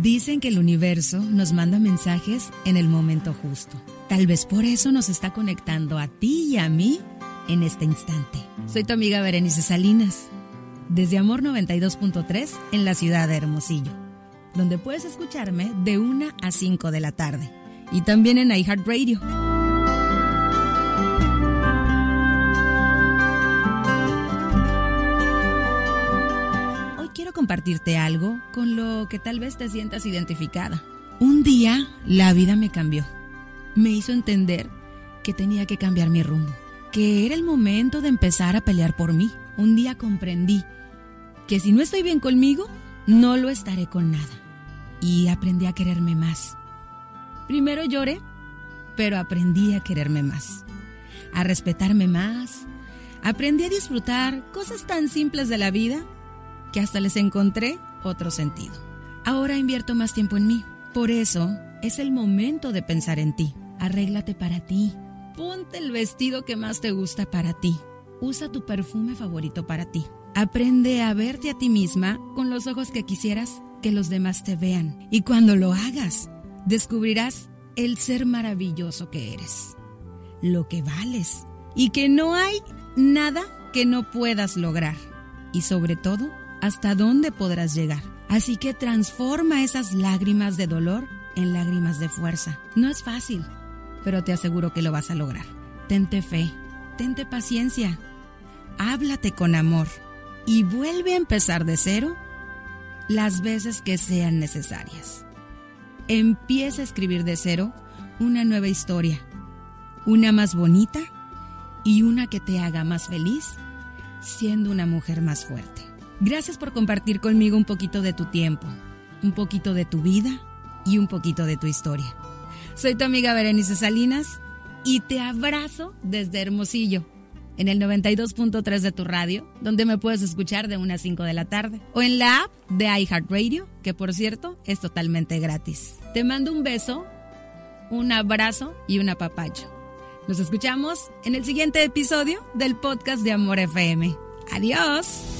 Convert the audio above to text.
Dicen que el universo nos manda mensajes en el momento justo. Tal vez por eso nos está conectando a ti y a mí en este instante. Soy tu amiga Berenice Salinas, desde Amor 92.3 en la ciudad de Hermosillo, donde puedes escucharme de 1 a 5 de la tarde y también en iHeartRadio. Quiero compartirte algo con lo que tal vez te sientas identificada. Un día la vida me cambió. Me hizo entender que tenía que cambiar mi rumbo, que era el momento de empezar a pelear por mí. Un día comprendí que si no estoy bien conmigo, no lo estaré con nada. Y aprendí a quererme más. Primero lloré, pero aprendí a quererme más, a respetarme más. Aprendí a disfrutar cosas tan simples de la vida que hasta les encontré otro sentido. Ahora invierto más tiempo en mí. Por eso es el momento de pensar en ti. Arréglate para ti. Ponte el vestido que más te gusta para ti. Usa tu perfume favorito para ti. Aprende a verte a ti misma con los ojos que quisieras que los demás te vean. Y cuando lo hagas, descubrirás el ser maravilloso que eres, lo que vales y que no hay nada que no puedas lograr y sobre todo hasta dónde podrás llegar. Así que transforma esas lágrimas de dolor en lágrimas de fuerza. No es fácil, pero te aseguro que lo vas a lograr. Tente fe, tente paciencia, háblate con amor y vuelve a empezar de cero las veces que sean necesarias. Empieza a escribir de cero una nueva historia, una más bonita y una que te haga más feliz siendo una mujer más fuerte. Gracias por compartir conmigo un poquito de tu tiempo, un poquito de tu vida y un poquito de tu historia. Soy tu amiga Berenice Salinas y te abrazo desde Hermosillo en el 92.3 de tu radio, donde me puedes escuchar de 1 a 5 de la tarde, o en la app de iHeartRadio, que por cierto es totalmente gratis. Te mando un beso, un abrazo y un apapacho. Nos escuchamos en el siguiente episodio del podcast de Amor FM. Adiós.